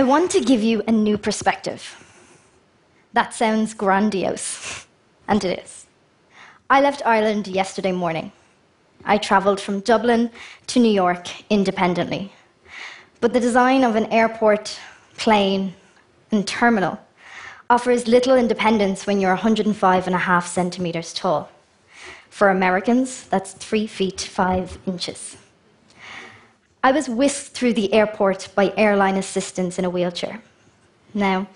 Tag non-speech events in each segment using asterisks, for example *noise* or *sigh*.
I want to give you a new perspective. That sounds grandiose, *laughs* and it is. I left Ireland yesterday morning. I travelled from Dublin to New York independently. But the design of an airport, plane, and terminal offers little independence when you're 105 and a half centimetres tall. For Americans, that's three feet five inches. I was whisked through the airport by airline assistants in a wheelchair. Now,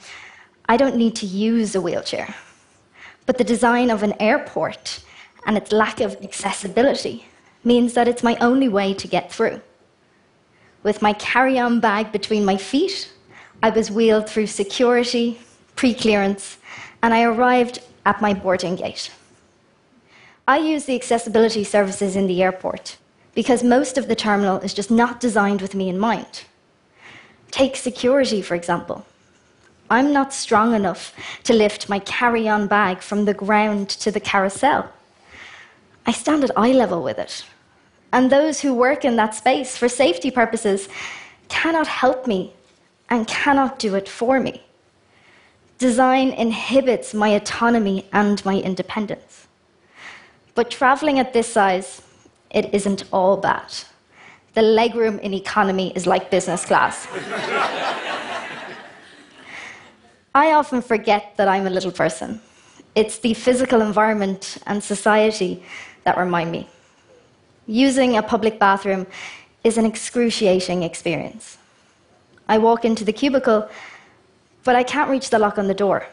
I don't need to use a wheelchair, but the design of an airport and its lack of accessibility means that it's my only way to get through. With my carry on bag between my feet, I was wheeled through security, pre clearance, and I arrived at my boarding gate. I use the accessibility services in the airport because most of the terminal is just not designed with me in mind. Take security, for example. I'm not strong enough to lift my carry on bag from the ground to the carousel. I stand at eye level with it. And those who work in that space for safety purposes cannot help me and cannot do it for me. Design inhibits my autonomy and my independence. But traveling at this size it isn't all bad. The legroom in economy is like business class. *laughs* I often forget that I'm a little person. It's the physical environment and society that remind me. Using a public bathroom is an excruciating experience. I walk into the cubicle, but I can't reach the lock on the door.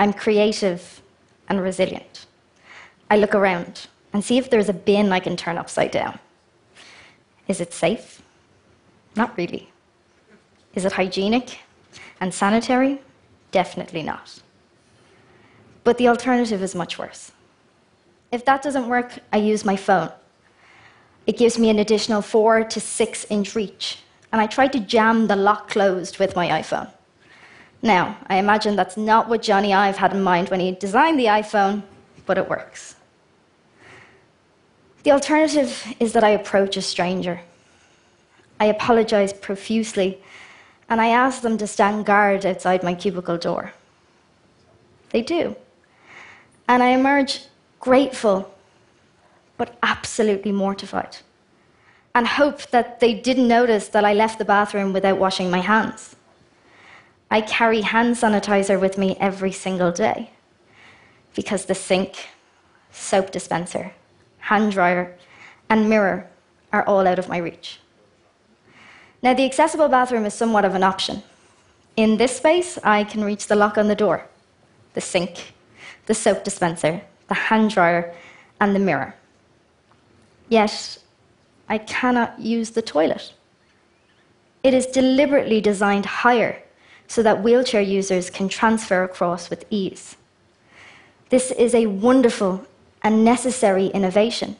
I'm creative and resilient. I look around and see if there's a bin I can turn upside down. Is it safe? Not really. Is it hygienic and sanitary? Definitely not. But the alternative is much worse. If that doesn't work, I use my phone. It gives me an additional four to six inch reach, and I try to jam the lock closed with my iPhone. Now, I imagine that's not what Jony Ive had in mind when he designed the iPhone, but it works. The alternative is that I approach a stranger. I apologize profusely, and I ask them to stand guard outside my cubicle door. They do. And I emerge grateful, but absolutely mortified, and hope that they didn't notice that I left the bathroom without washing my hands. I carry hand sanitizer with me every single day because the sink, soap dispenser, hand dryer, and mirror are all out of my reach. Now, the accessible bathroom is somewhat of an option. In this space, I can reach the lock on the door, the sink, the soap dispenser, the hand dryer, and the mirror. Yet, I cannot use the toilet. It is deliberately designed higher so that wheelchair users can transfer across with ease. This is a wonderful and necessary innovation.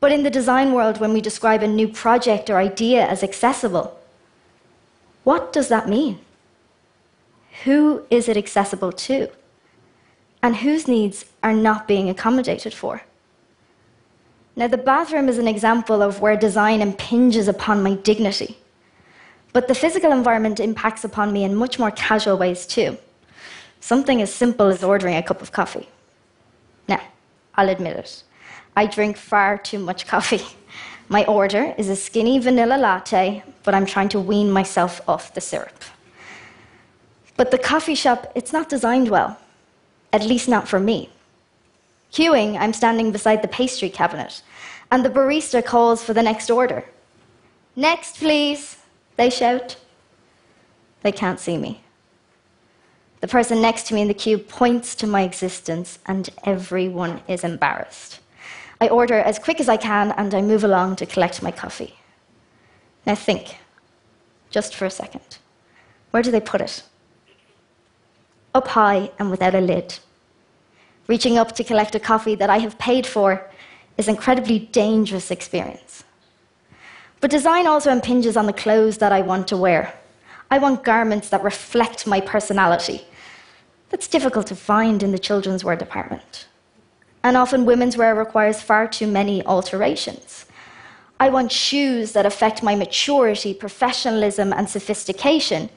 But in the design world, when we describe a new project or idea as accessible, what does that mean? Who is it accessible to? And whose needs are not being accommodated for? Now, the bathroom is an example of where design impinges upon my dignity. But the physical environment impacts upon me in much more casual ways too. Something as simple as ordering a cup of coffee. Now, I'll admit it. I drink far too much coffee. My order is a skinny vanilla latte, but I'm trying to wean myself off the syrup. But the coffee shop, it's not designed well, at least not for me. Queuing, I'm standing beside the pastry cabinet, and the barista calls for the next order. Next, please, they shout. They can't see me. The person next to me in the queue points to my existence, and everyone is embarrassed. I order as quick as I can, and I move along to collect my coffee. Now think, just for a second. Where do they put it? Up high and without a lid. Reaching up to collect a coffee that I have paid for is an incredibly dangerous experience. But design also impinges on the clothes that I want to wear. I want garments that reflect my personality, that's difficult to find in the children's wear department. And often women's wear requires far too many alterations. I want shoes that affect my maturity, professionalism, and sophistication.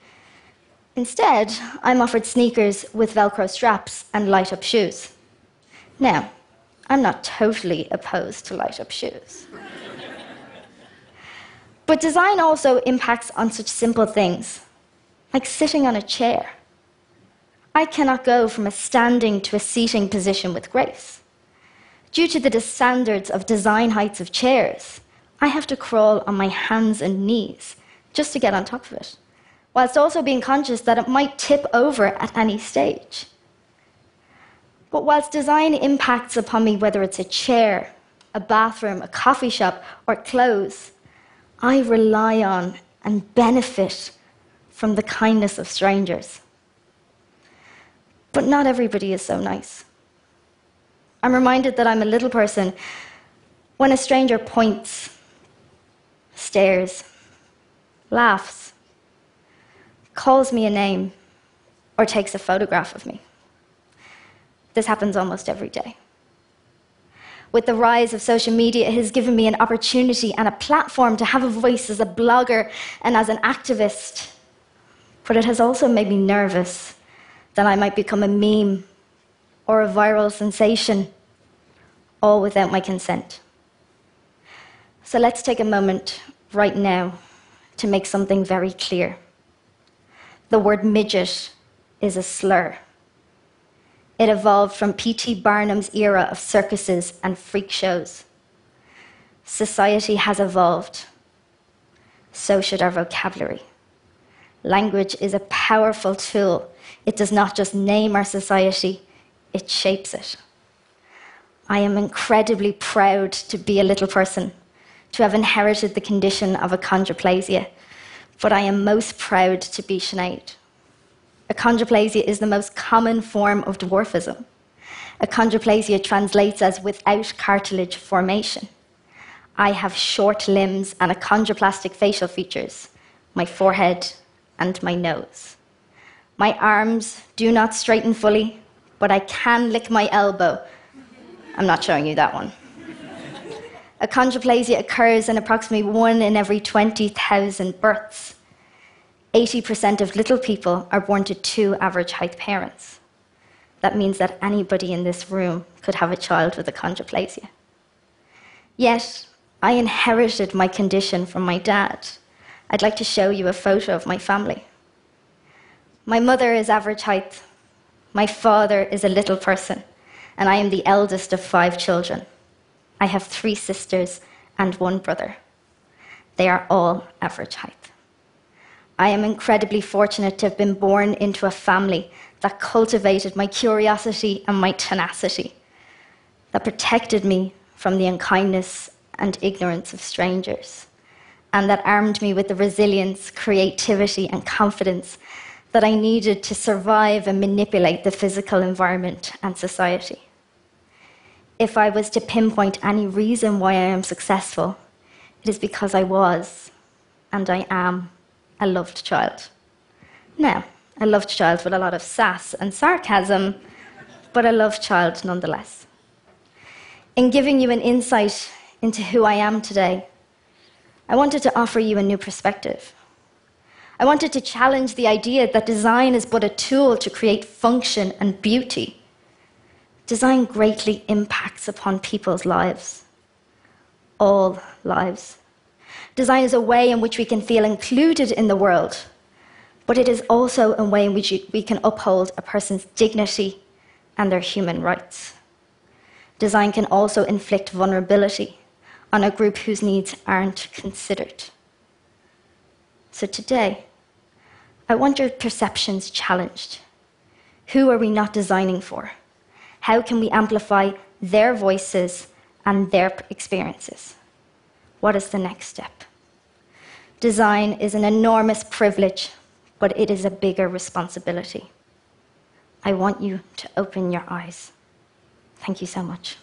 Instead, I'm offered sneakers with Velcro straps and light up shoes. Now, I'm not totally opposed to light up shoes. but design also impacts on such simple things, like sitting on a chair. I cannot go from a standing to a seating position with grace. Due to the standards of design heights of chairs, I have to crawl on my hands and knees just to get on top of it, whilst also being conscious that it might tip over at any stage. But whilst design impacts upon me, whether it's a chair, a bathroom, a coffee shop, or clothes, I rely on and benefit from the kindness of strangers. But not everybody is so nice. I'm reminded that I'm a little person when a stranger points, stares, laughs, calls me a name, or takes a photograph of me. This happens almost every day. With the rise of social media, it has given me an opportunity and a platform to have a voice as a blogger and as an activist. But it has also made me nervous that I might become a meme or a viral sensation, all without my consent. So let's take a moment right now to make something very clear. The word midget is a slur. It evolved from P.T. Barnum's era of circuses and freak shows. Society has evolved. So should our vocabulary. Language is a powerful tool. It does not just name our society, it shapes it. I am incredibly proud to be a little person, to have inherited the condition of achondroplasia, but I am most proud to be Sinéad. Achondroplasia is the most common form of dwarfism. Achondroplasia translates as without cartilage formation. I have short limbs and achondroplastic facial features, my forehead and my nose. My arms do not straighten fully, but I can lick my elbow. I'm not showing you that one. *laughs* Achondroplasia occurs in approximately one in every 20,000 births. 80% of little people are born to two average height parents. That means that anybody in this room could have a child with achondroplasia. Yet, I inherited my condition from my dad. I'd like to show you a photo of my family. My mother is average height. My father is a little person, and I am the eldest of five children. I have three sisters and one brother. They are all average height. I am incredibly fortunate to have been born into a family that cultivated my curiosity and my tenacity, that protected me from the unkindness and ignorance of strangers, and that armed me with the resilience, creativity, and confidence that I needed to survive and manipulate the physical environment and society. If I was to pinpoint any reason why I am successful, it is because I was, and I am, a loved child. Now, a loved child with a lot of sass and sarcasm, but a loved child nonetheless. In giving you an insight into who I am today, I wanted to offer you a new perspective. I wanted to challenge the idea that design is but a tool to create function and beauty. Design greatly impacts upon people's lives, all lives. Design is a way in which we can feel included in the world, but it is also a way in which we can uphold a person's dignity and their human rights. Design can also inflict vulnerability on a group whose needs aren't considered. So today, I want your perceptions challenged. Who are we not designing for? How can we amplify their voices and their experiences? What is the next step? Design is an enormous privilege, but it is a bigger responsibility. I want you to open your eyes. Thank you so much.